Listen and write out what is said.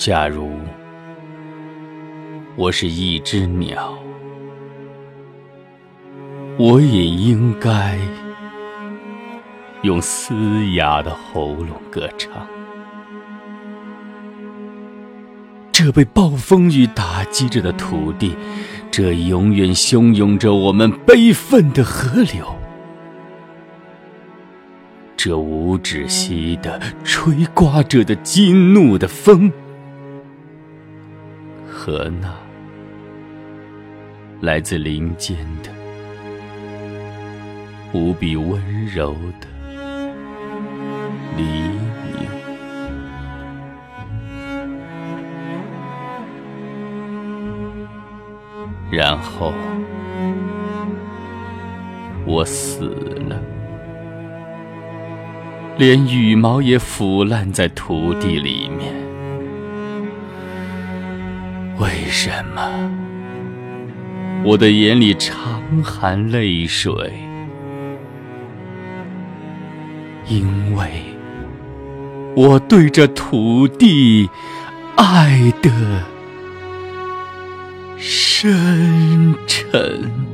假如我是一只鸟，我也应该用嘶哑的喉咙歌唱。这被暴风雨打击着的土地，这永远汹涌着我们悲愤的河流。这无止息的吹刮着的激怒的风，和那来自林间的无比温柔的黎明，然后我死了。连羽毛也腐烂在土地里面。为什么我的眼里常含泪水？因为我对这土地爱的深沉。